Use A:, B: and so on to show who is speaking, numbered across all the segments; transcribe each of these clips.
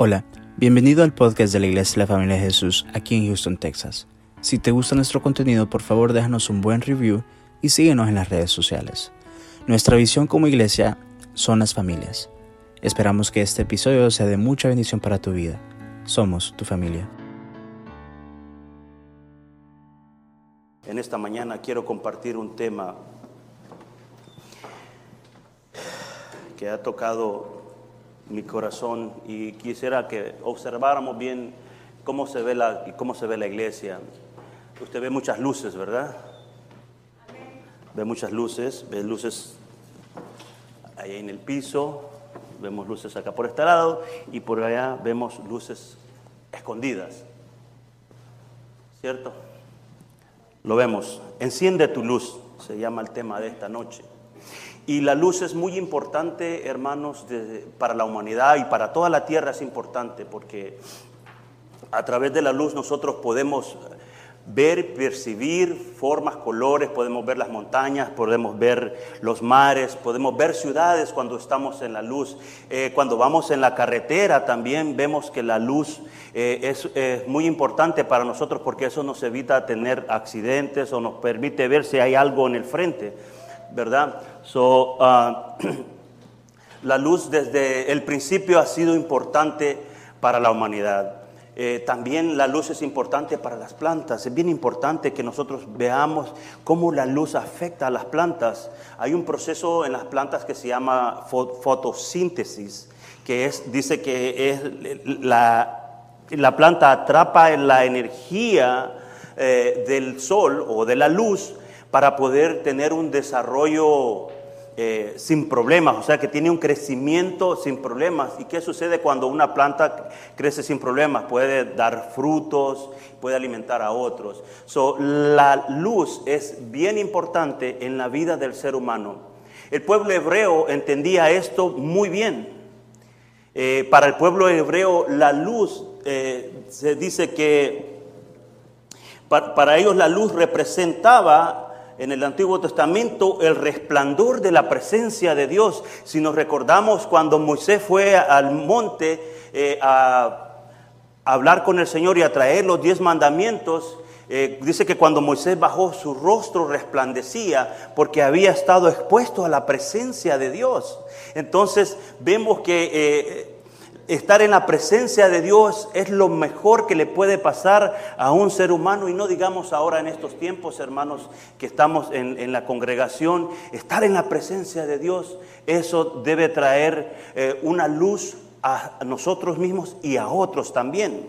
A: Hola, bienvenido al podcast de la Iglesia de la Familia de Jesús aquí en Houston, Texas. Si te gusta nuestro contenido, por favor déjanos un buen review y síguenos en las redes sociales. Nuestra visión como iglesia son las familias. Esperamos que este episodio sea de mucha bendición para tu vida. Somos tu familia.
B: En esta mañana quiero compartir un tema que ha tocado mi corazón y quisiera que observáramos bien cómo se ve la, cómo se ve la iglesia. Usted ve muchas luces, ¿verdad? Ve muchas luces, ve luces ahí en el piso, vemos luces acá por este lado y por allá vemos luces escondidas. ¿Cierto? Lo vemos. Enciende tu luz, se llama el tema de esta noche. Y la luz es muy importante, hermanos, para la humanidad y para toda la tierra es importante porque a través de la luz nosotros podemos ver, percibir formas, colores, podemos ver las montañas, podemos ver los mares, podemos ver ciudades cuando estamos en la luz. Eh, cuando vamos en la carretera también vemos que la luz eh, es, es, muy importante para nosotros porque eso nos evita tener accidentes o nos permite ver si hay algo en el frente. ¿Verdad? So, uh, la luz desde el principio ha sido importante para la humanidad. Eh, también la luz es importante para las plantas. Es bien importante que nosotros veamos cómo la luz afecta a las plantas. Hay un proceso en las plantas que se llama fotosíntesis, que dice que la planta atrapa la energía eh, del sol o de la luz para poder tener un desarrollo eh, sin problemas, o sea, que tiene un crecimiento sin problemas. ¿Y qué sucede cuando una planta crece sin problemas? Puede dar frutos, puede alimentar a otros. So, la luz es bien importante en la vida del ser humano. El pueblo hebreo entendía esto muy bien. Eh, para el pueblo hebreo la luz eh, se dice que para ellos la luz representaba en el Antiguo Testamento el resplandor de la presencia de Dios. Si nos recordamos cuando Moisés fue al monte eh, a, hablar con el Señor y a traer los diez mandamientos, eh, dice que cuando Moisés bajó su rostro resplandecía porque había estado expuesto a la presencia de Dios. Entonces vemos que... Eh, Estar en la presencia de Dios es lo mejor que le puede pasar a un ser humano y no digamos ahora en estos tiempos, hermanos, que estamos en, la congregación, estar en la presencia de Dios, eso debe traer eh, una luz a nosotros mismos y a otros también.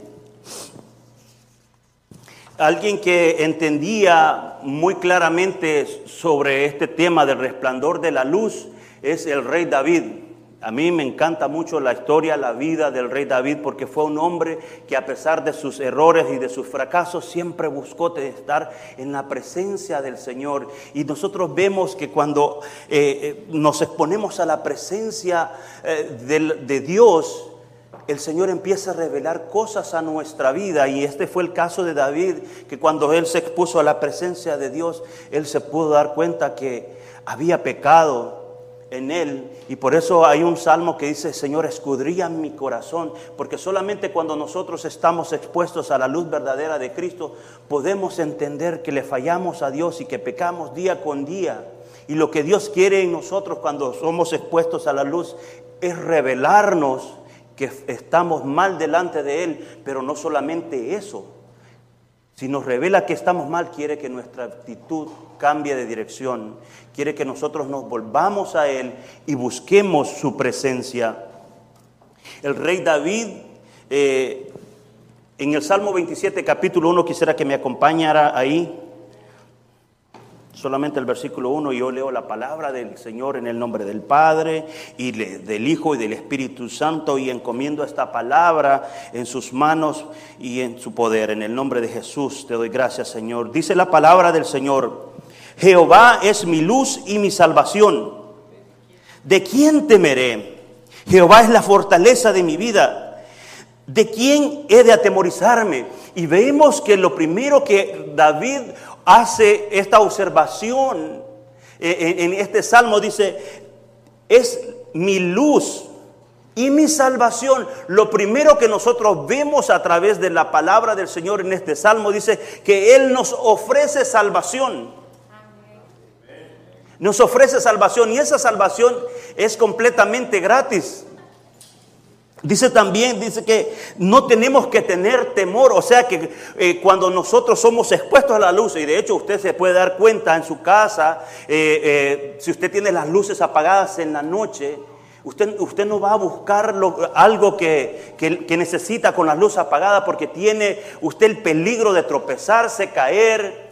B: Alguien que entendía muy claramente sobre este tema del resplandor de la luz es el rey David. A mí me encanta mucho la historia, la vida del rey David, porque fue un hombre que a pesar de sus errores y de sus fracasos, siempre buscó estar en la presencia del Señor. Y nosotros vemos que cuando eh, eh, nos exponemos a la presencia eh, de Dios, el Señor empieza a revelar cosas a nuestra vida. Y este fue el caso de David, que cuando él se expuso a la presencia de Dios, él se pudo dar cuenta que había pecado en Él. Y por eso hay un salmo que dice, Señor, escudría mi corazón, porque solamente cuando nosotros estamos expuestos a la luz verdadera de Cristo, podemos entender que le fallamos a Dios y que pecamos día con día. Y lo que Dios quiere en nosotros cuando somos expuestos a la luz es revelarnos que estamos mal delante de Él, pero no solamente eso, si nos revela que estamos mal, quiere que nuestra actitud cambie de dirección. Quiere que nosotros nos volvamos a Él y busquemos su presencia. El rey David, eh, en el Salmo 27, capítulo 1, quisiera que me acompañara ahí solamente el versículo 1, yo leo la palabra del Señor en el nombre del Padre y del Hijo y del Espíritu Santo y encomiendo esta palabra en sus manos y en su poder. En el nombre de Jesús te doy gracias, Señor. Dice la palabra del Señor, Jehová es mi luz y mi salvación. ¿De quién temeré? Jehová es la fortaleza de mi vida. ¿De quién he de atemorizarme? Y vemos que lo primero que David hace esta observación en este salmo, dice, es mi luz y mi salvación. Lo primero que nosotros vemos a través de la palabra del Señor en este salmo dice que Él nos ofrece salvación. Nos ofrece salvación y esa salvación es completamente gratis. Dice también, dice que no tenemos que tener temor, o sea que eh, cuando nosotros somos expuestos a la luz, y de hecho usted se puede dar cuenta en su casa, eh, eh, si usted tiene las luces apagadas en la noche, usted, usted no va a buscar algo que, que necesita con las luces apagadas porque tiene usted el peligro de tropezarse, caer,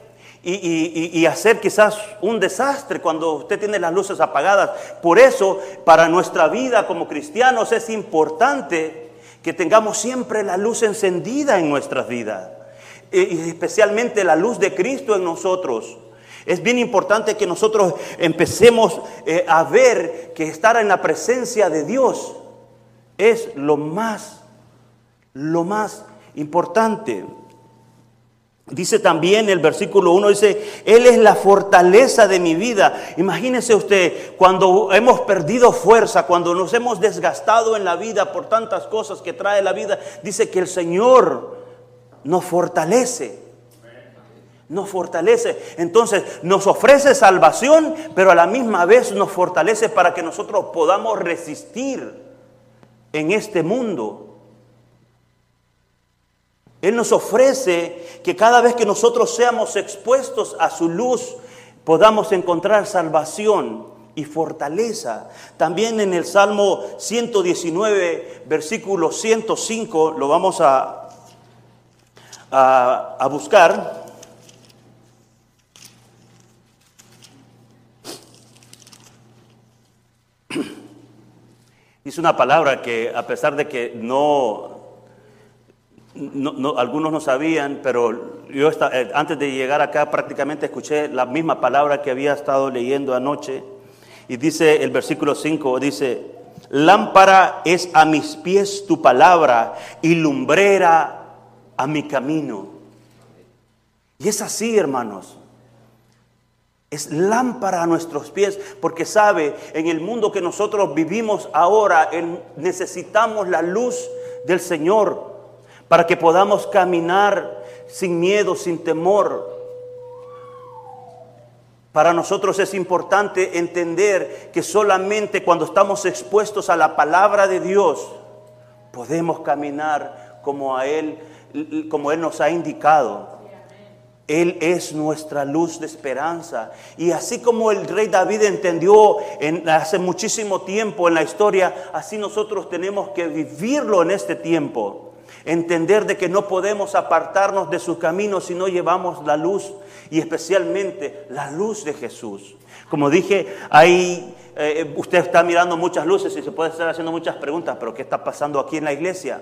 B: y, hacer quizás un desastre cuando usted tiene las luces apagadas. Por eso, para nuestra vida como cristianos es importante que tengamos siempre la luz encendida en nuestras vidas, y especialmente la luz de Cristo en nosotros. Es bien importante que nosotros empecemos eh, a ver que estar en la presencia de Dios es lo más, lo más importante. Dice también el versículo 1, dice, Él es la fortaleza de mi vida. Imagínese usted, cuando hemos perdido fuerza, cuando nos hemos desgastado en la vida por tantas cosas que trae la vida, dice que el Señor nos fortalece. Nos fortalece. Entonces nos ofrece salvación, pero a la misma vez nos fortalece para que nosotros podamos resistir en este mundo él nos ofrece que cada vez que nosotros seamos expuestos a su luz, podamos encontrar salvación y fortaleza. También en el Salmo 119, versículo 105, lo vamos a, a, buscar. Dice una palabra que a pesar de que no no, algunos no sabían, pero yo eh, antes de llegar acá prácticamente escuché la misma palabra que había estado leyendo anoche. Y dice el versículo 5, dice, lámpara es a mis pies tu palabra y lumbrera a mi camino. Y es así, hermanos. Es lámpara a nuestros pies, porque sabe, en el mundo que nosotros vivimos ahora, necesitamos la luz del Señor para que podamos caminar sin miedo, sin temor. Para nosotros es importante entender que solamente cuando estamos expuestos a la palabra de Dios podemos caminar como a él como él nos ha indicado. Él es nuestra luz de esperanza. Y así como el rey David entendió en, hace muchísimo tiempo en la historia, así nosotros tenemos que vivirlo en este tiempo entender de que no podemos apartarnos de su camino si no llevamos la luz y especialmente la luz de Jesús. Como dije, ahí eh, usted está mirando muchas luces y se puede estar haciendo muchas preguntas, pero ¿qué está pasando aquí en la iglesia?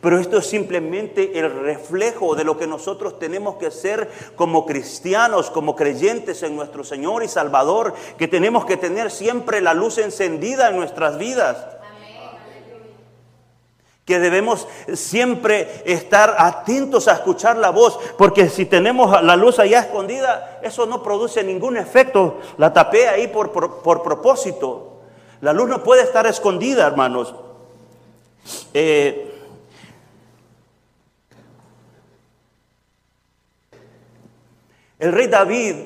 B: Pero esto es simplemente el reflejo de lo que nosotros tenemos que ser como cristianos, como creyentes en nuestro Señor y Salvador, que tenemos que tener siempre la luz encendida en nuestras vidas que debemos siempre estar atentos a escuchar la voz, porque si tenemos la luz allá escondida, eso no produce ningún efecto, la tapé ahí por, propósito. La luz no puede estar escondida, hermanos. Eh, el rey David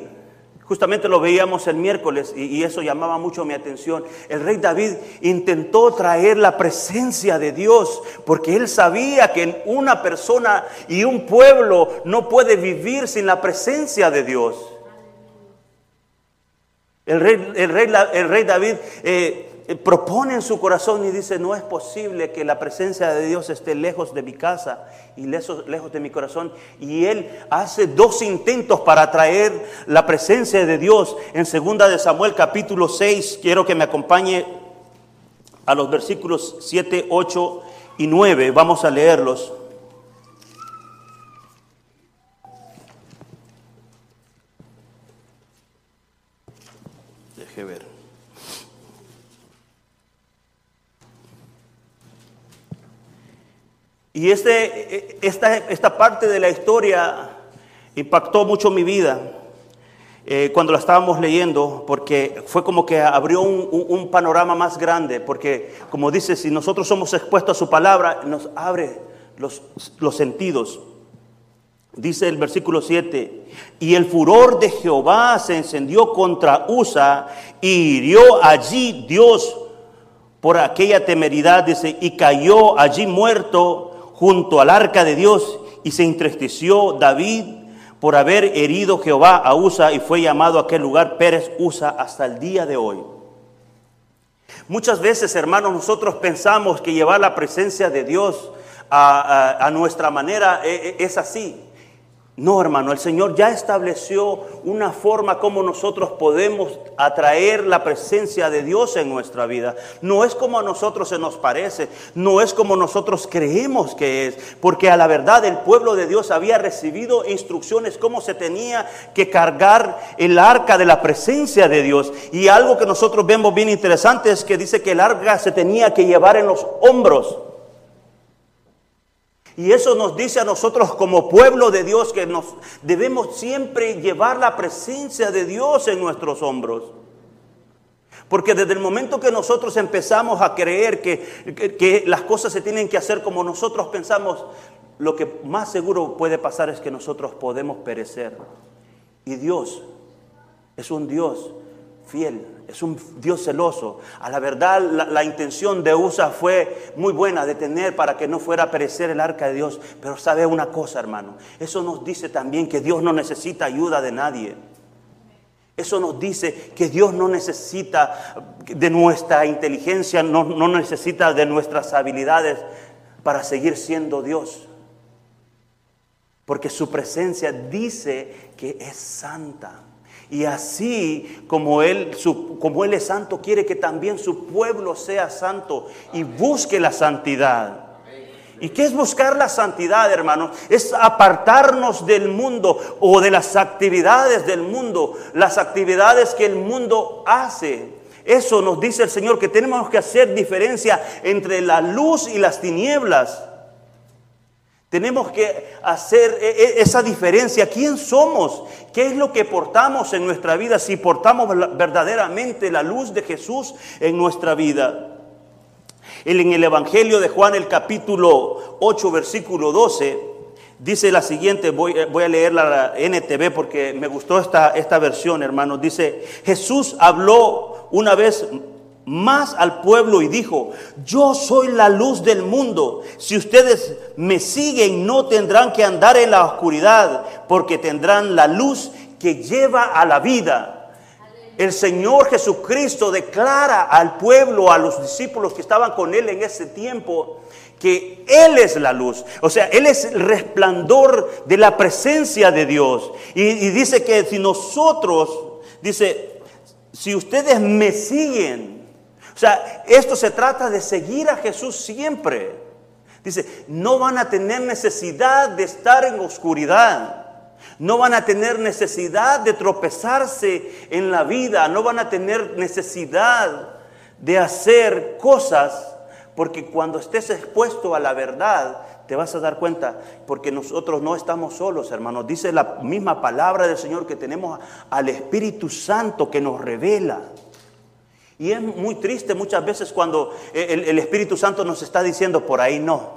B: Justamente lo veíamos el miércoles y, eso llamaba mucho mi atención. El rey David intentó traer la presencia de Dios porque él sabía que una persona y un pueblo no puede vivir sin la presencia de Dios. El rey, el rey, el rey David eh, propone en su corazón y dice, no es posible que la presencia de Dios esté lejos de mi casa y lejos, lejos de mi corazón. Y él hace dos intentos para traer la presencia de Dios. En segunda de Samuel capítulo 6, quiero que me acompañe a los versículos 7, 8 y 9. Vamos a leerlos. Deje ver. Y este, esta, esta parte de la historia impactó mucho mi vida. eh, cuando la estábamos leyendo, porque fue como que abrió un, panorama más grande, porque como dice, si nosotros somos expuestos a su palabra, nos abre los, los sentidos. Dice el versículo 7, y el furor de Jehová se encendió contra Usa y hirió allí Dios por aquella temeridad, dice, y cayó allí muerto junto al arca de Dios y se entristeció David por haber herido Jehová a Usa y fue llamado a aquel lugar Pérez Usa hasta el día de hoy. Muchas veces, hermanos, nosotros pensamos que llevar la presencia de Dios a, nuestra manera eh, eh, es así. No, hermano, el Señor ya estableció una forma como nosotros podemos atraer la presencia de Dios en nuestra vida. No es como a nosotros se nos parece, no es como nosotros creemos que es, porque a la verdad el pueblo de Dios había recibido instrucciones cómo se tenía que cargar el arca de la presencia de Dios. Y algo que nosotros vemos bien interesante es que dice que el arca se tenía que llevar en los hombros. Y eso nos dice a nosotros como pueblo de Dios que nos debemos siempre llevar la presencia de Dios en nuestros hombros. Porque desde el momento que nosotros empezamos a creer que, que, las cosas se tienen que hacer como nosotros pensamos, lo que más seguro puede pasar es que nosotros podemos perecer. Y Dios es un Dios fiel, es un Dios celoso. A la verdad, la, intención de Usa fue muy buena, de tener para que no fuera a perecer el arca de Dios. Pero sabe una cosa, hermano, eso nos dice también que Dios no necesita ayuda de nadie. Eso nos dice que Dios no necesita de nuestra inteligencia, no, no necesita de nuestras habilidades para seguir siendo Dios. Porque su presencia dice que es santa. Y así como él, como él es santo, quiere que también su pueblo sea santo y busque la santidad. ¿Y qué es buscar la santidad, hermanos? Es apartarnos del mundo o de las actividades del mundo, las actividades que el mundo hace. Eso nos dice el Señor, que tenemos que hacer diferencia entre la luz y las tinieblas. Tenemos que hacer e, e, esa diferencia. ¿Quién somos? ¿Qué es lo que portamos en nuestra vida? Si portamos verdaderamente la luz de Jesús en nuestra vida. En el Evangelio de Juan, el capítulo 8, versículo 12, dice la siguiente, voy, eh, voy a leer la NTV porque me gustó esta, esta versión, hermanos. Dice, Jesús habló una vez más al pueblo y dijo, yo soy la luz del mundo. Si ustedes me siguen no tendrán que andar en la oscuridad, porque tendrán la luz que lleva a la vida. El Señor Jesucristo declara al pueblo, a los discípulos que estaban con él en ese tiempo, que Él es la luz. O sea, Él es el resplandor de la presencia de Dios. Y, dice que si nosotros, dice, si ustedes me siguen, o sea, esto se trata de seguir a Jesús siempre. Dice, no van a tener necesidad de estar en oscuridad. No van a tener necesidad de tropezarse en la vida. No van a tener necesidad de hacer cosas. Porque cuando estés expuesto a la verdad, te vas a dar cuenta, porque nosotros no estamos solos, hermanos. Dice la misma palabra del Señor que tenemos al Espíritu Santo que nos revela. Y es muy triste muchas veces cuando el, Espíritu Santo nos está diciendo, por ahí no.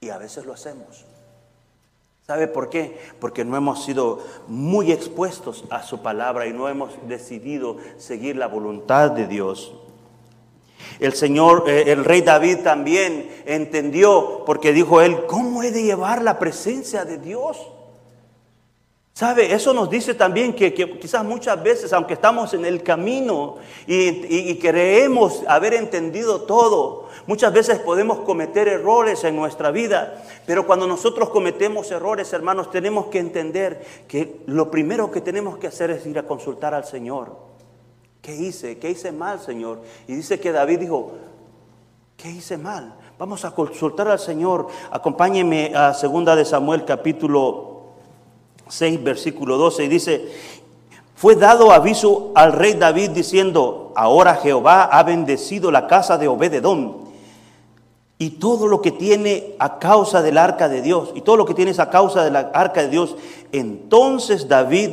B: Y a veces lo hacemos. ¿Sabe por qué? Porque no hemos sido muy expuestos a su palabra y no hemos decidido seguir la voluntad de Dios. El Señor, eh, el rey David también entendió, porque dijo él, ¿cómo he de llevar la presencia de Dios? ¿Sabe? Eso nos dice también que, quizás muchas veces, aunque estamos en el camino y, creemos haber entendido todo, muchas veces podemos cometer errores en nuestra vida. Pero cuando nosotros cometemos errores, hermanos, tenemos que entender que lo primero que tenemos que hacer es ir a consultar al Señor. ¿Qué hice? ¿Qué hice mal, Señor? Y dice que David dijo, ¿qué hice mal? Vamos a consultar al Señor. Acompáñeme a segunda de Samuel capítulo 6, versículo 12, y dice, fue dado aviso al rey David diciendo, ahora Jehová ha bendecido la casa de Obededón y todo lo que tiene a causa del arca de Dios, y todo lo que tienes a causa de la arca de Dios. Entonces David,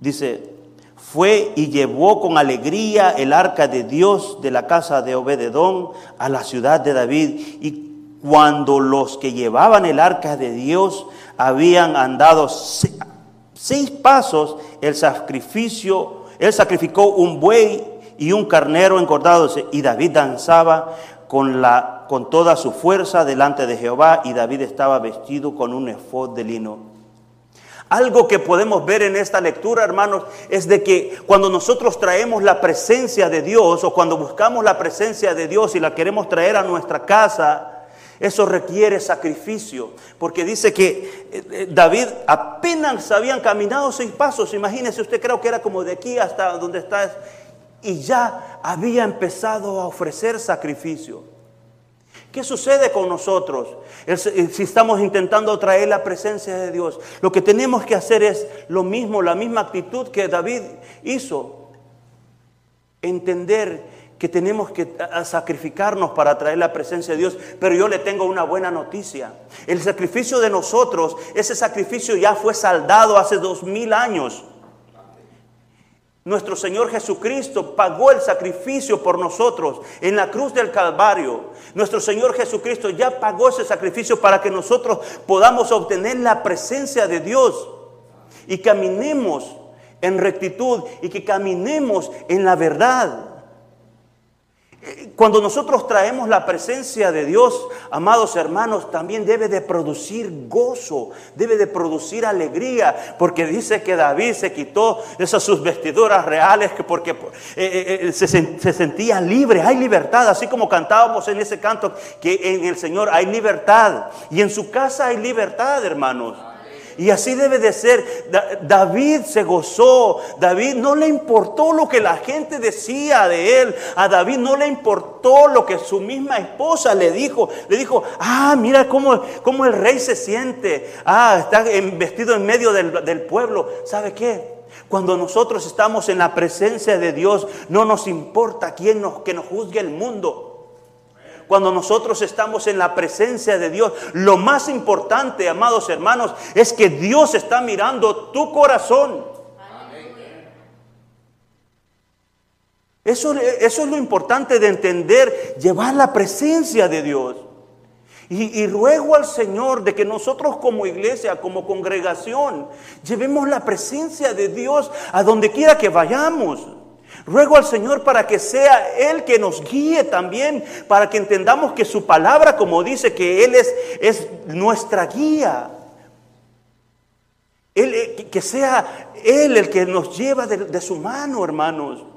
B: dice, fue y llevó con alegría el arca de Dios de la casa de Obededón a la ciudad de David. Y cuando los que llevaban el arca de Dios habían andado seis pasos, el sacrificio, él sacrificó un buey y un carnero engordado y David danzaba con, la, con toda su fuerza delante de Jehová y David estaba vestido con un efod de lino. Algo que podemos ver en esta lectura, hermanos, es de que cuando nosotros traemos la presencia de Dios o cuando buscamos la presencia de Dios y la queremos traer a nuestra casa, eso requiere sacrificio, porque dice que eh, eh, David apenas habían caminado seis pasos, imagínese usted, creo que era como de aquí hasta donde está, y ya había empezado a ofrecer sacrificio. ¿Qué sucede con nosotros eh, si estamos intentando traer la presencia de Dios? Lo que tenemos que hacer es lo mismo, la misma actitud que David hizo. Entender que tenemos que sacrificarnos para traer la presencia de Dios. Pero yo le tengo una buena noticia. El sacrificio de nosotros, ese sacrificio ya fue saldado hace dos mil años. Nuestro Señor Jesucristo pagó el sacrificio por nosotros en la cruz del Calvario. Nuestro Señor Jesucristo ya pagó ese sacrificio para que nosotros podamos obtener la presencia de Dios y caminemos en rectitud y que caminemos en la verdad. Cuando nosotros traemos la presencia de Dios, amados hermanos, también debe de producir gozo, debe de producir alegría, porque dice que David se quitó esas sus vestiduras reales porque eh, eh, eh, se, se sentía libre, hay libertad, así como cantábamos en ese canto, que en el Señor hay libertad y en su casa hay libertad, hermanos. Y así debe de ser. David se gozó. David no le importó lo que la gente decía de él. A David no le importó lo que su misma esposa le dijo. Le dijo, ah, mira cómo, cómo el rey se siente. Ah, está vestido en medio del, del pueblo. ¿Sabe qué? Cuando nosotros estamos en la presencia de Dios, no nos importa quién nos, que nos juzgue el mundo cuando nosotros estamos en la presencia de Dios, lo más importante, amados hermanos, es que Dios está mirando tu corazón. Eso, es lo importante de entender, llevar la presencia de Dios. Y, y, ruego al Señor de que nosotros como iglesia, como congregación, llevemos la presencia de Dios a donde quiera que vayamos. Ruego al Señor para que sea Él que nos guíe también, para que entendamos que su palabra, como dice, que Él es, es nuestra guía. Él, eh, que sea Él el que nos lleva de su mano, hermanos.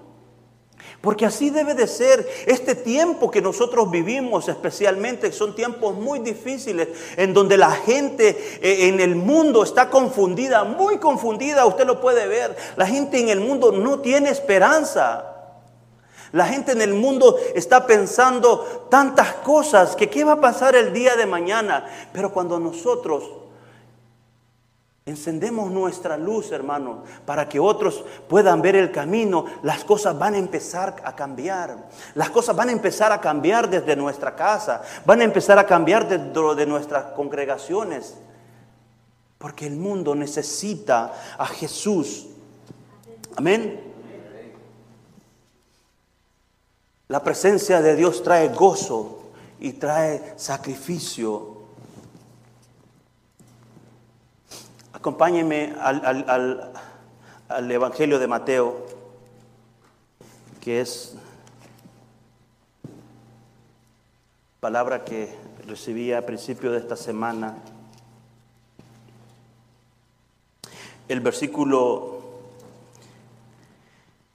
B: Porque así debe de ser. Este tiempo que nosotros vivimos especialmente son tiempos muy difíciles en donde la gente eh, en el mundo está confundida, muy confundida, usted lo puede ver. La gente en el mundo no tiene esperanza. La gente en el mundo está pensando tantas cosas que qué va a pasar el día de mañana. Pero cuando nosotros Encendemos nuestra luz, hermano, para que otros puedan ver el camino. Las cosas van a empezar a cambiar. Las cosas van a empezar a cambiar desde nuestra casa. Van a empezar a cambiar dentro de nuestras congregaciones. Porque el mundo necesita a Jesús. Amén. La presencia de Dios trae gozo y trae sacrificio Acompáñenme al, Evangelio de Mateo, que es palabra que recibí a principio de esta semana. El versículo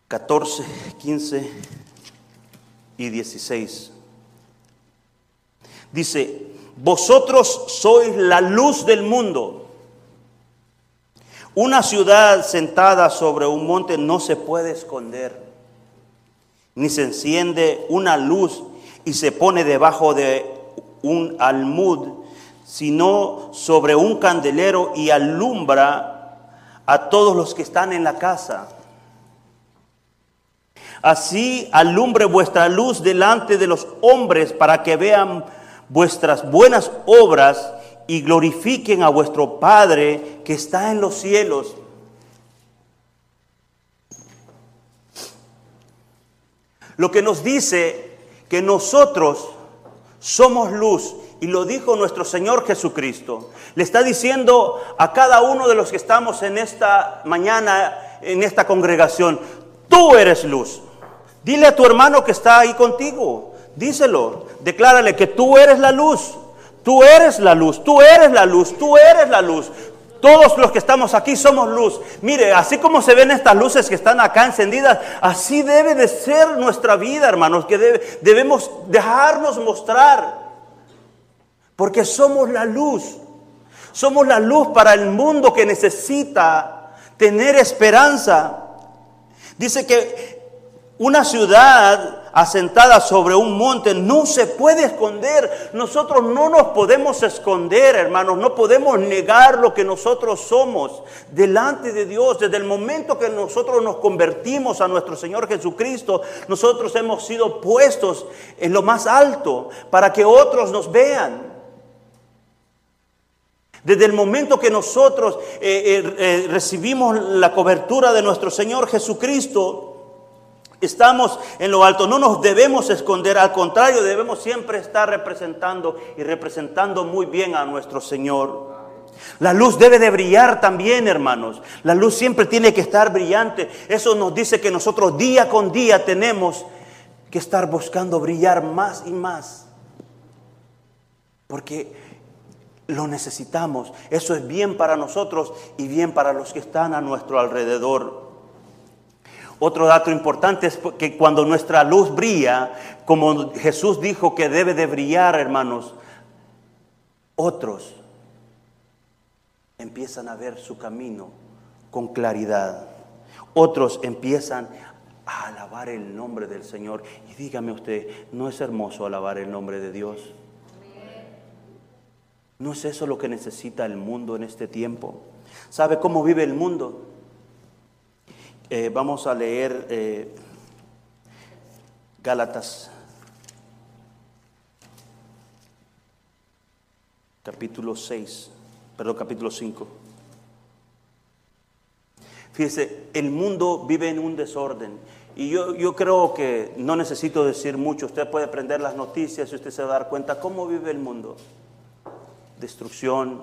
B: 14, 15 y 16. Dice, vosotros sois la luz del mundo. Una ciudad sentada sobre un monte no se puede esconder, ni se enciende una luz y se pone debajo de un almud, sino sobre un candelero y alumbra a todos los que están en la casa. Así alumbre vuestra luz delante de los hombres para que vean vuestras buenas obras y glorifiquen a vuestro Padre que está en los cielos. Lo que nos dice que nosotros somos luz, y lo dijo nuestro Señor Jesucristo. Le está diciendo a cada uno de los que estamos en esta mañana, en esta congregación, tú eres luz. Dile a tu hermano que está ahí contigo, díselo, declárale que tú eres la luz. Tú eres la luz, tú eres la luz, tú eres la luz. Todos los que estamos aquí somos luz. Mire, así como se ven estas luces que están acá encendidas, así debe de ser nuestra vida, hermanos, que debemos dejarnos mostrar. Porque somos la luz. Somos la luz para el mundo que necesita tener esperanza. Dice que una ciudad asentada sobre un monte no se puede esconder. Nosotros no nos podemos esconder, hermanos. No podemos negar lo que nosotros somos delante de Dios. Desde el momento que nosotros nos convertimos a nuestro Señor Jesucristo, nosotros hemos sido puestos en lo más alto para que otros nos vean. Desde el momento que nosotros eh, eh, eh, recibimos la cobertura de nuestro Señor Jesucristo, Estamos en lo alto, no nos debemos esconder, al contrario, debemos siempre estar representando y representando muy bien a nuestro Señor. La luz debe de brillar también, hermanos. La luz siempre tiene que estar brillante. Eso nos dice que nosotros día con día tenemos que estar buscando brillar más y más. Porque lo necesitamos. Eso es bien para nosotros y bien para los que están a nuestro alrededor. Otro dato importante es que cuando nuestra luz brilla, como Jesús dijo que debe de brillar, hermanos, otros empiezan a ver su camino con claridad. Otros empiezan a alabar el nombre del Señor. Y dígame usted, ¿no es hermoso alabar el nombre de Dios? ¿No es eso lo que necesita el mundo en este tiempo? ¿Sabe cómo vive el mundo? Eh, vamos a leer eh, Gálatas, capítulo 6, perdón, capítulo 5. Fíjese, el mundo vive en un desorden. Y yo, yo creo que no necesito decir mucho. Usted puede prender las noticias y usted se va a dar cuenta cómo vive el mundo destrucción,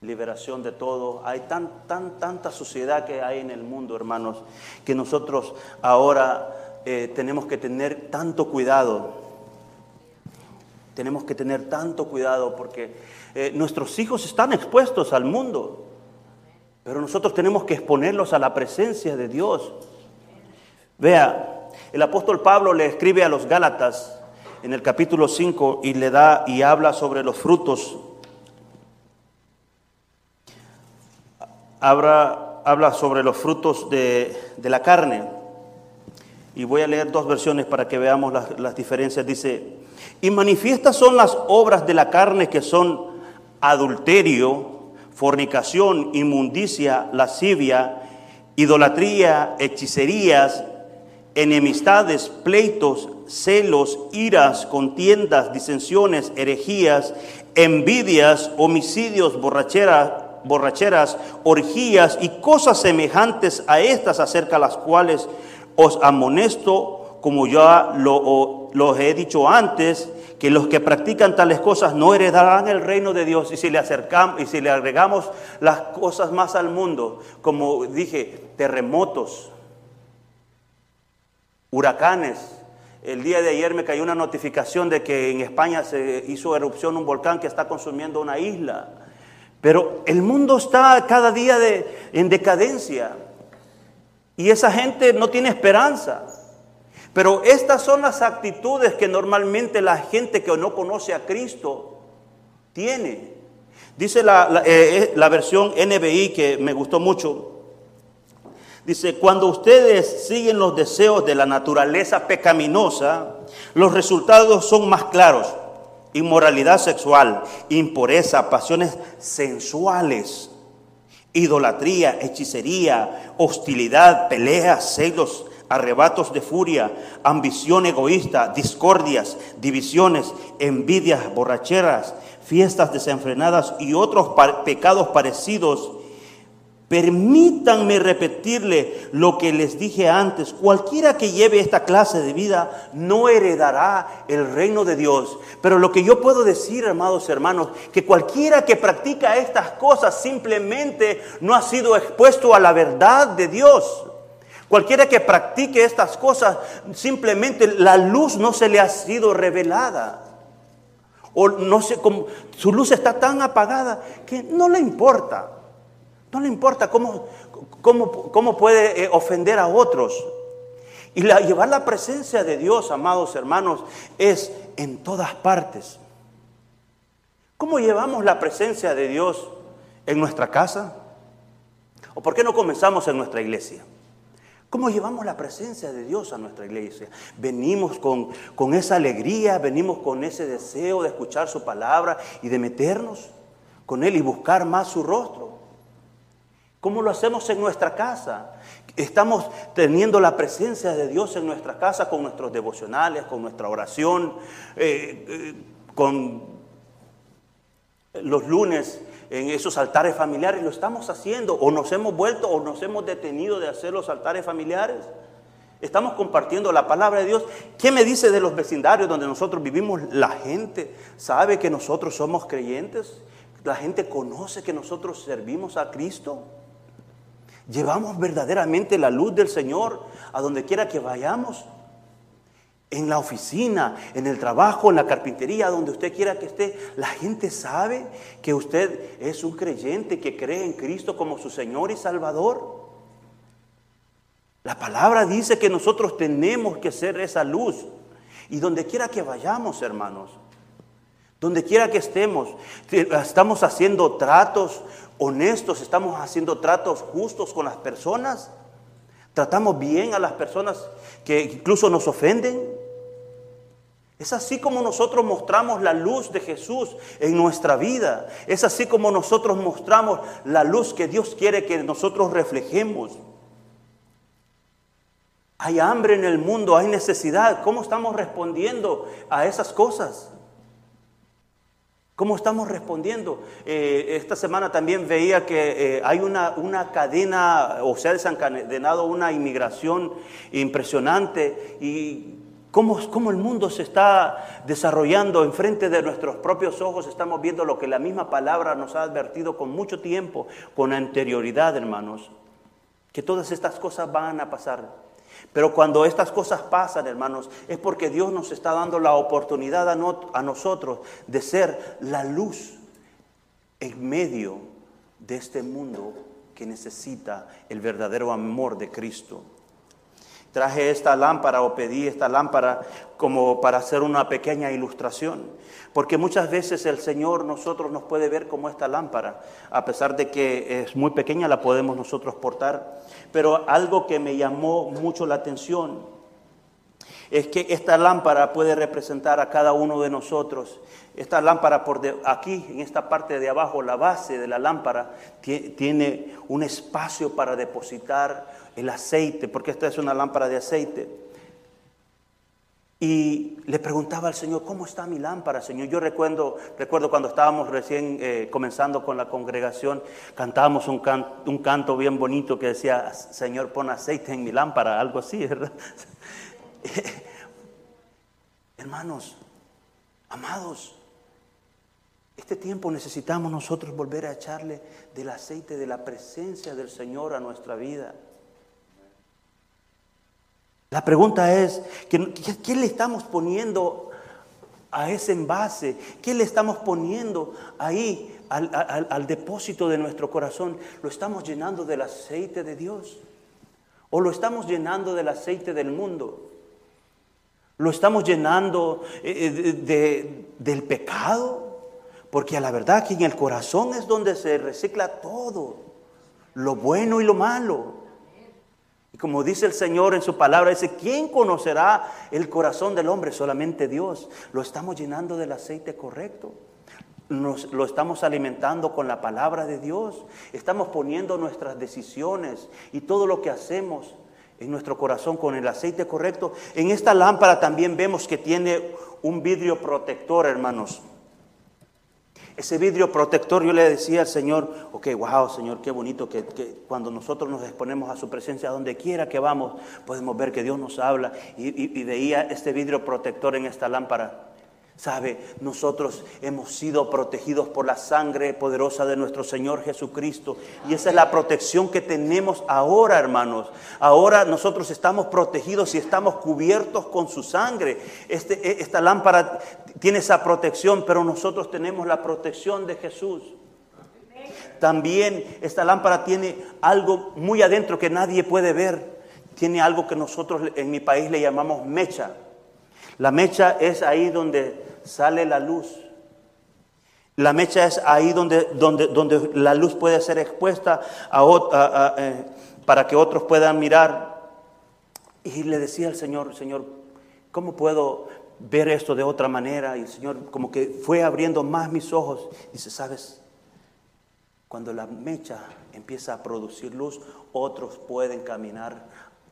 B: liberación de todo. Hay tan, tan, tanta suciedad que hay en el mundo, hermanos, que nosotros ahora eh, tenemos que tener tanto cuidado. Tenemos que tener tanto cuidado porque eh, nuestros hijos están expuestos al mundo, pero nosotros tenemos que exponerlos a la presencia de Dios. Vea, el apóstol Pablo le escribe a los Gálatas en el capítulo 5 y le da y habla sobre los frutos. Habla, habla sobre los frutos de, la carne. Y voy a leer dos versiones para que veamos las, las diferencias. Dice, y manifiestas son las obras de la carne que son adulterio, fornicación, inmundicia, lascivia, idolatría, hechicerías, enemistades, pleitos, celos, iras, contiendas, disensiones, herejías, envidias, homicidios, borracheras, orgías y cosas semejantes a estas acerca las cuales os amonesto, como ya lo, lo he dicho antes, que los que practican tales cosas no heredarán el reino de Dios. Y si le y si le agregamos las cosas más al mundo, como dije, terremotos, huracanes, el día de ayer me cayó una notificación de que en España se hizo erupción un volcán que está consumiendo una isla. Pero el mundo está cada día en decadencia y esa gente no tiene esperanza. Pero estas son las actitudes que normalmente la gente que no conoce a Cristo tiene. Dice la, eh, eh, la versión NBI que me gustó mucho. Dice, cuando ustedes siguen los deseos de la naturaleza pecaminosa, los resultados son más claros. Inmoralidad sexual, impureza, pasiones sensuales, idolatría, hechicería, hostilidad, peleas, celos, arrebatos de furia, ambición egoísta, discordias, divisiones, envidias, borracheras, fiestas desenfrenadas y otros pecados parecidos Permítanme repetirle lo que les dije antes. Cualquiera que lleve esta clase de vida no heredará el reino de Dios. Pero lo que yo puedo decir, amados hermanos, que cualquiera que practica estas cosas simplemente no ha sido expuesto a la verdad de Dios. Cualquiera que practique estas cosas, simplemente la luz no se le ha sido revelada. O no sé, su luz está tan apagada que no le importa. No le importa cómo, cómo, puede eh, ofender a otros. Y llevar la presencia de Dios, amados hermanos, es en todas partes. ¿Cómo llevamos la presencia de Dios en nuestra casa? ¿O por qué no comenzamos en nuestra iglesia? ¿Cómo llevamos la presencia de Dios a nuestra iglesia? Venimos con, con esa alegría, venimos con ese deseo de escuchar su palabra y de meternos con Él y buscar más su rostro. ¿Cómo lo hacemos en nuestra casa? Estamos teniendo la presencia de Dios en nuestra casa con nuestros devocionales, con nuestra oración, eh, eh, con los lunes en esos altares familiares. ¿Lo estamos haciendo? ¿O nos hemos vuelto o nos hemos detenido de hacer los altares familiares? Estamos compartiendo la palabra de Dios. ¿Qué me dice de los vecindarios donde nosotros vivimos? La gente sabe que nosotros somos creyentes. La gente conoce que nosotros servimos a Cristo. Llevamos verdaderamente la luz del Señor a donde quiera que vayamos. En la oficina, en el trabajo, en la carpintería, donde usted quiera que esté, la gente sabe que usted es un creyente que cree en Cristo como su Señor y Salvador. La palabra dice que nosotros tenemos que ser esa luz. Y donde quiera que vayamos, hermanos, donde quiera que estemos, estamos haciendo tratos honestos, estamos haciendo tratos justos con las personas, tratamos bien a las personas que incluso nos ofenden. Es así como nosotros mostramos la luz de Jesús en nuestra vida. Es así como nosotros mostramos la luz que Dios quiere que nosotros reflejemos. Hay hambre en el mundo, hay necesidad. ¿Cómo estamos respondiendo a esas cosas? ¿Cómo estamos respondiendo? Eh, esta semana también veía que eh, hay una, una, cadena, o se ha desencadenado una inmigración impresionante y cómo, cómo el mundo se está desarrollando enfrente de nuestros propios ojos. Estamos viendo lo que la misma palabra nos ha advertido con mucho tiempo, con anterioridad, hermanos, que todas estas cosas van a pasar. Pero cuando estas cosas pasan, hermanos, es porque Dios nos está dando la oportunidad a, nosotros de ser la luz en medio de este mundo que necesita el verdadero amor de Cristo. Traje esta lámpara o pedí esta lámpara como para hacer una pequeña ilustración, porque muchas veces el Señor nosotros nos puede ver como esta lámpara, a pesar de que es muy pequeña la podemos nosotros portar, pero algo que me llamó mucho la atención es que esta lámpara puede representar a cada uno de nosotros. Esta lámpara por aquí, en esta parte de abajo, la base de la lámpara, tiene un espacio para depositar el aceite, porque esta es una lámpara de aceite. Y le preguntaba al Señor, ¿cómo está mi lámpara, Señor? Yo recuerdo, recuerdo cuando estábamos recién eh, comenzando con la congregación, cantábamos un, un canto bien bonito que decía, Señor, pon aceite en mi lámpara, algo así, ¿verdad? Hermanos, amados, este tiempo necesitamos nosotros volver a echarle del aceite de la presencia del Señor a nuestra vida. La pregunta es, ¿qué, le estamos poniendo a ese envase? ¿Qué le estamos poniendo ahí al, depósito de nuestro corazón? ¿Lo estamos llenando del aceite de Dios? ¿O lo estamos llenando del aceite del mundo? ¿Lo estamos llenando eh, eh, del pecado? Porque a la verdad que en el corazón es donde se recicla todo, lo bueno y lo malo. Y como dice el Señor en su palabra, dice, ¿quién conocerá el corazón del hombre? Solamente Dios. Lo estamos llenando del aceite correcto. Nos, lo estamos alimentando con la palabra de Dios. Estamos poniendo nuestras decisiones y todo lo que hacemos en nuestro corazón con el aceite correcto. En esta lámpara también vemos que tiene un vidrio protector, hermanos. Ese vidrio protector, yo le decía al Señor, ok, wow, Señor, qué bonito que, cuando nosotros nos exponemos a su presencia, donde quiera que vamos, podemos ver que Dios nos habla. y veía este vidrio protector en esta lámpara. Sabe, nosotros hemos sido protegidos por la sangre poderosa de nuestro Señor Jesucristo. Y esa es la protección que tenemos ahora, hermanos. Ahora nosotros estamos protegidos y estamos cubiertos con su sangre. Este, e, esta lámpara tiene esa protección, pero nosotros tenemos la protección de Jesús. También esta lámpara tiene algo muy adentro que nadie puede ver. Tiene algo que nosotros en mi país le llamamos mecha. La mecha es ahí donde sale la luz. La mecha es ahí donde, donde, donde la luz puede ser expuesta eh, para que otros puedan mirar. Y le decía al Señor, Señor, ¿cómo puedo ver esto de otra manera? Y el Señor como que fue abriendo más mis ojos. Dice, ¿sabes? Cuando la mecha empieza a producir luz, otros pueden caminar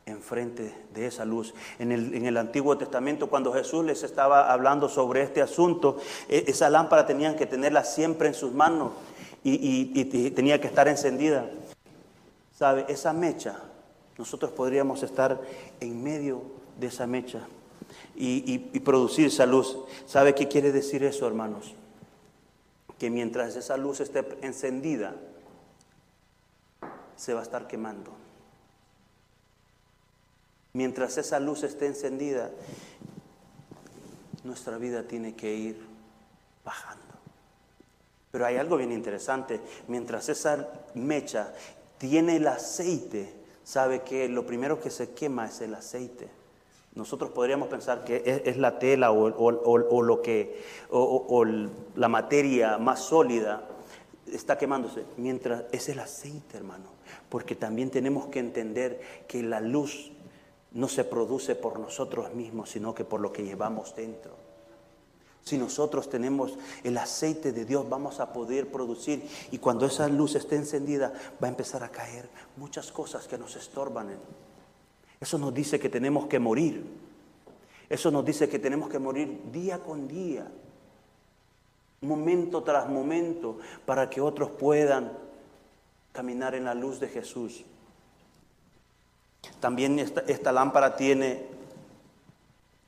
B: enfrente de esa luz. En el, Antiguo Testamento, cuando Jesús les estaba hablando sobre este asunto, e, esa lámpara tenían que tenerla siempre en sus manos y, tenía que estar encendida. ¿Sabe? Esa mecha, nosotros podríamos estar en medio de esa mecha y, producir esa luz. ¿Sabe qué quiere decir eso, hermanos? Que mientras esa luz esté encendida, se va a estar quemando mientras esa luz esté encendida, nuestra vida tiene que ir bajando. Pero hay algo bien interesante, mientras esa mecha tiene el aceite, sabe que lo primero que se quema es el aceite. Nosotros podríamos pensar que es, la tela o, lo que, o, la materia más sólida está quemándose, mientras es el aceite, hermano. Porque también tenemos que entender que la luz no se produce por nosotros mismos, sino que por lo que llevamos dentro. Si nosotros tenemos el aceite de Dios, vamos a poder producir. Y cuando esa luz esté encendida, va a empezar a caer muchas cosas que nos estorban. Eso nos dice que tenemos que morir. Eso nos dice que tenemos que morir día con día, momento tras momento, para que otros puedan caminar en la luz de Jesús. También esta, lámpara tiene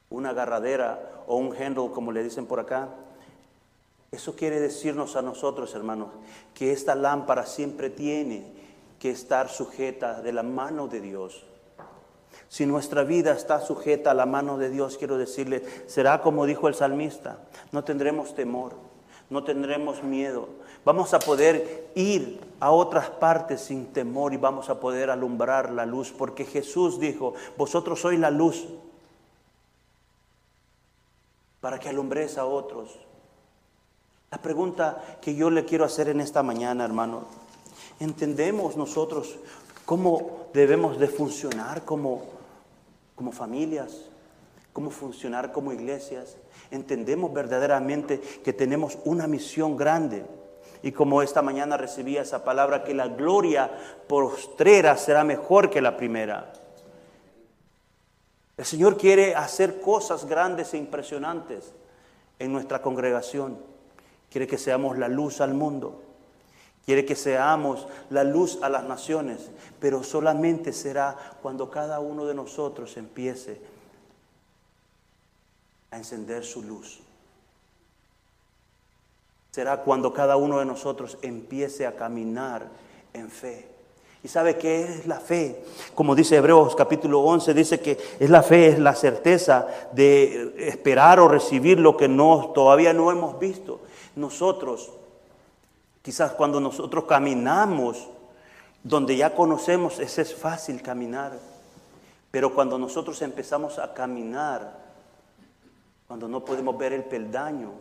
B: una agarradera o un handle, como le dicen por acá. Eso quiere decirnos a nosotros, hermanos, que esta lámpara siempre tiene que estar sujeta de la mano de Dios. Si nuestra vida está sujeta a la mano de Dios, quiero decirle, será como dijo el salmista, no tendremos temor, no tendremos miedo, Vamos a poder ir a otras partes sin temor y vamos a poder alumbrar la luz, porque Jesús dijo, vosotros sois la luz para que alumbres a otros. La pregunta que yo le quiero hacer en esta mañana, hermano, ¿entendemos nosotros cómo debemos de funcionar como, como familias? ¿Cómo funcionar como iglesias? ¿Entendemos verdaderamente que tenemos una misión grande? Y como esta mañana recibía esa palabra, que la gloria postrera será mejor que la primera. El Señor quiere hacer cosas grandes e impresionantes en nuestra congregación. Quiere que seamos la luz al mundo. Quiere que seamos la luz a las naciones. Pero solamente será cuando cada uno de nosotros empiece a encender su luz será cuando cada uno de nosotros empiece a caminar en fe. ¿Y sabe qué es la fe? Como dice Hebreos capítulo 11, dice que es la fe, es la certeza de esperar o recibir lo que no, todavía no hemos visto. Nosotros, quizás cuando nosotros caminamos, donde ya conocemos, ese es fácil caminar. Pero cuando nosotros empezamos a caminar, cuando no podemos ver el peldaño,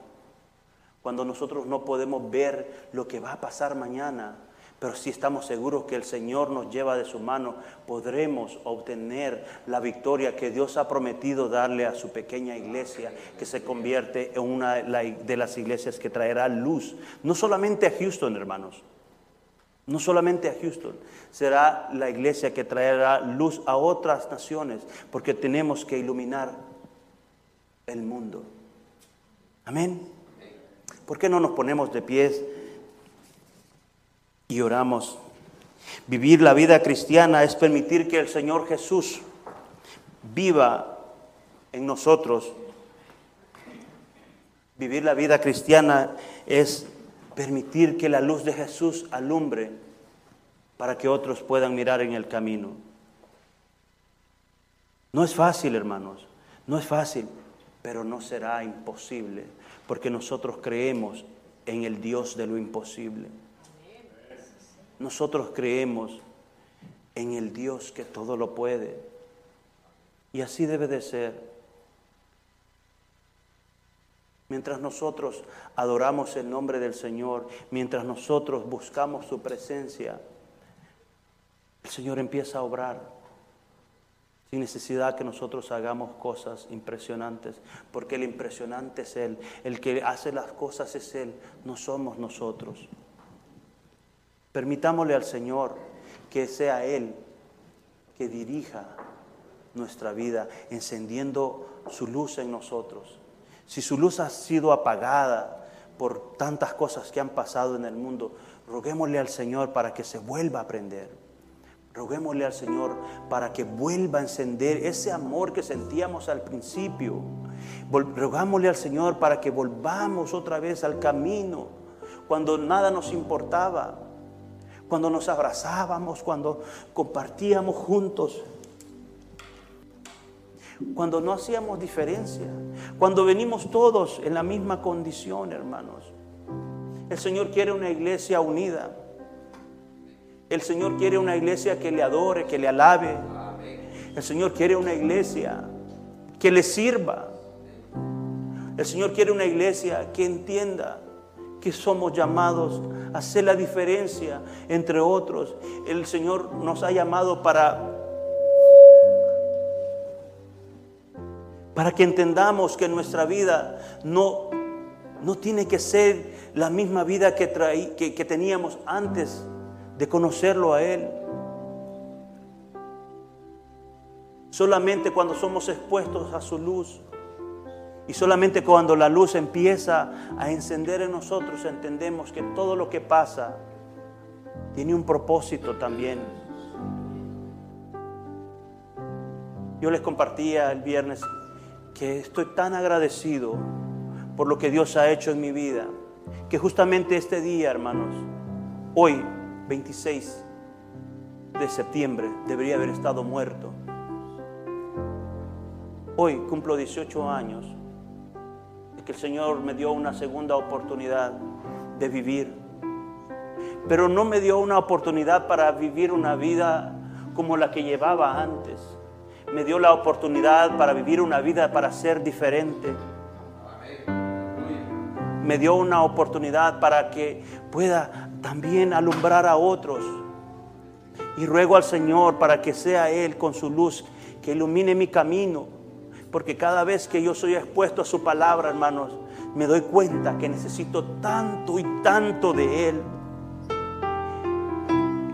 B: cuando nosotros no podemos ver lo que va a pasar mañana, pero si estamos seguros que el Señor nos lleva de su mano, podremos obtener la victoria que Dios ha prometido darle a su pequeña iglesia, que se convierte en una de las iglesias que traerá luz, no solamente a Houston, hermanos, No solamente a Houston, será la iglesia que traerá luz a otras naciones, porque tenemos que iluminar el mundo. Amén. ¿Por qué no nos ponemos de pies y oramos? Vivir la vida cristiana es permitir que el Señor Jesús viva en nosotros. Vivir la vida cristiana es permitir que la luz de Jesús alumbre para que otros puedan mirar en el camino. No es fácil, hermanos, no es fácil, pero no será imposible, porque nosotros creemos en el Dios de lo imposible. Nosotros creemos en el Dios que todo lo puede. Y así debe de ser. Mientras nosotros adoramos el nombre del Señor, mientras nosotros buscamos su presencia, el Señor empieza a obrar sin necesidad que nosotros hagamos cosas impresionantes, porque el impresionante es Él, el que hace las cosas es Él, no somos nosotros. Permitámosle al Señor que sea Él que dirija nuestra vida, encendiendo su luz en nosotros. Si su luz ha sido apagada por tantas cosas que han pasado en el mundo, roguémosle al Señor para que se vuelva a prender. Roguémosle al Señor para que vuelva a encender ese amor que sentíamos al principio. Rogámosle al Señor para que volvamos otra vez al camino cuando nada nos importaba, cuando nos abrazábamos, cuando compartíamos juntos, cuando no hacíamos diferencia, cuando venimos todos en la misma condición, hermanos. El Señor quiere una iglesia unida. El Señor quiere una iglesia que le adore, que le alabe. El Señor quiere una iglesia que le sirva. El Señor quiere una iglesia que entienda que somos llamados a hacer la diferencia entre otros. El Señor nos ha llamado para para que entendamos que nuestra vida no, no tiene que ser la misma vida que, que, que teníamos antes de conocerlo a Él. Solamente cuando somos expuestos a su luz y solamente cuando la luz empieza a encender en nosotros entendemos que todo lo que pasa tiene un propósito también. Yo les compartía el viernes que estoy tan agradecido por lo que Dios ha hecho en mi vida, que justamente este día, hermanos, hoy, 26 de septiembre, debería haber estado muerto. Hoy cumplo 18 años que el Señor me dio una segunda oportunidad de vivir. Pero no me dio una oportunidad para vivir una vida como la que llevaba antes me dio la oportunidad para vivir una vida para ser diferente. Me dio una oportunidad para que pueda también alumbrar a otros. Y ruego al Señor para que sea Él con su luz que ilumine mi camino. Porque cada vez que yo soy expuesto a su palabra, hermanos, me doy cuenta que necesito tanto y tanto de Él.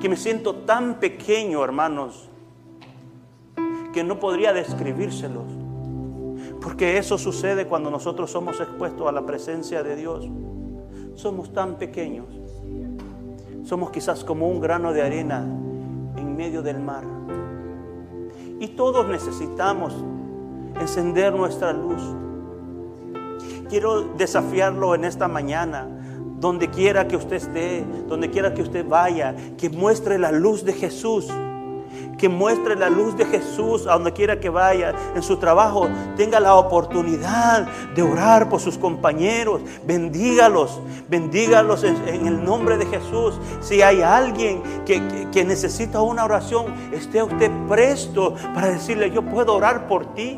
B: Que me siento tan pequeño, hermanos que no podría describírselos. Porque eso sucede cuando nosotros somos expuestos a la presencia de Dios. Somos tan pequeños. Somos quizás como un grano de arena en medio del mar. Y todos necesitamos encender nuestra luz. Quiero desafiarlo en esta mañana donde quiera que usted esté, donde quiera que usted vaya, que muestre la luz de Jesús que muestre la luz de Jesús a donde quiera que vaya, en su trabajo, tenga la oportunidad de orar por sus compañeros, bendígalos, bendígalos en, el nombre de Jesús. Si hay alguien que, que necesita una oración, esté usted presto para decirle, yo puedo orar por ti.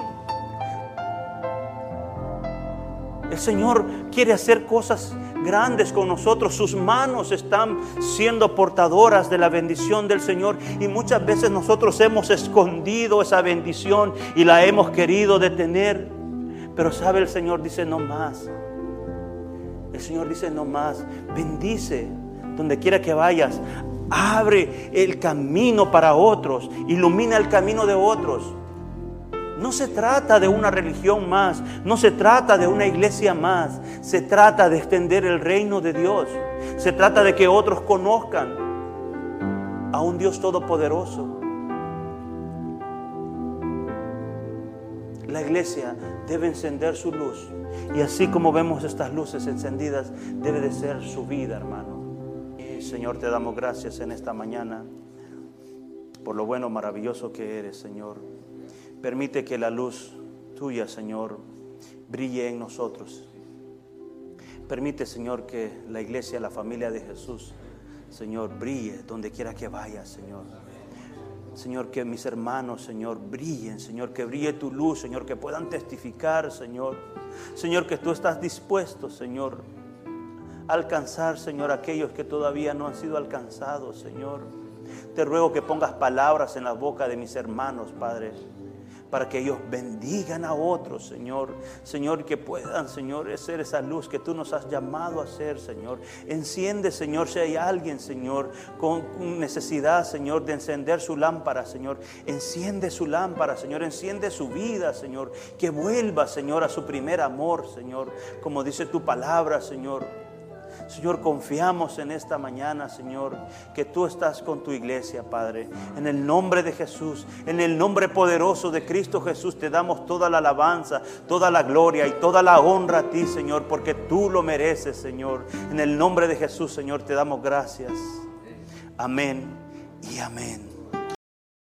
B: El Señor quiere hacer cosas grandes con nosotros. Sus manos están siendo portadoras de la bendición del Señor. Y muchas veces nosotros hemos escondido esa bendición y la hemos querido detener. Pero sabe el Señor dice no más. El Señor dice no más. Bendice donde quiera que vayas. abre el camino para otros, ilumina el camino de otros. No se trata de una religión más, no se trata de una iglesia más, se trata de extender el reino de Dios, se trata de que otros conozcan a un Dios todopoderoso. La iglesia debe encender su luz y así como vemos estas luces encendidas, debe de ser su vida, hermano. Y Señor, te damos gracias en esta mañana por lo bueno, maravilloso que eres, Señor. Permite que la luz tuya, Señor, brille en nosotros. Permite, Señor, que la iglesia, la familia de Jesús, Señor, brille donde quiera que vaya, Señor. Señor, que mis hermanos, Señor, brillen, Señor, que brille tu luz, Señor, que puedan testificar, Señor. Señor, que tú estás dispuesto, Señor, a alcanzar, Señor, aquellos que todavía no han sido alcanzados, Señor. Te ruego que pongas palabras en la boca de mis hermanos, Padre para que ellos bendigan a otros, Señor. Señor, que puedan, Señor, ser esa luz que tú nos has llamado a ser, Señor. Enciende, Señor, si hay alguien, Señor, con necesidad, Señor, de encender su lámpara, Señor. Enciende su lámpara, Señor. Enciende su vida, Señor. Que vuelva, Señor, a su primer amor, Señor. Como dice tu palabra, Señor. Señor, confiamos en esta mañana, Señor, que tú estás con tu iglesia, Padre. En el nombre de Jesús, en el nombre poderoso de Cristo Jesús, te damos toda la alabanza, toda la gloria y toda la honra a ti, Señor, porque tú lo mereces, Señor. En el nombre de Jesús, Señor, te damos gracias. Amén y amén.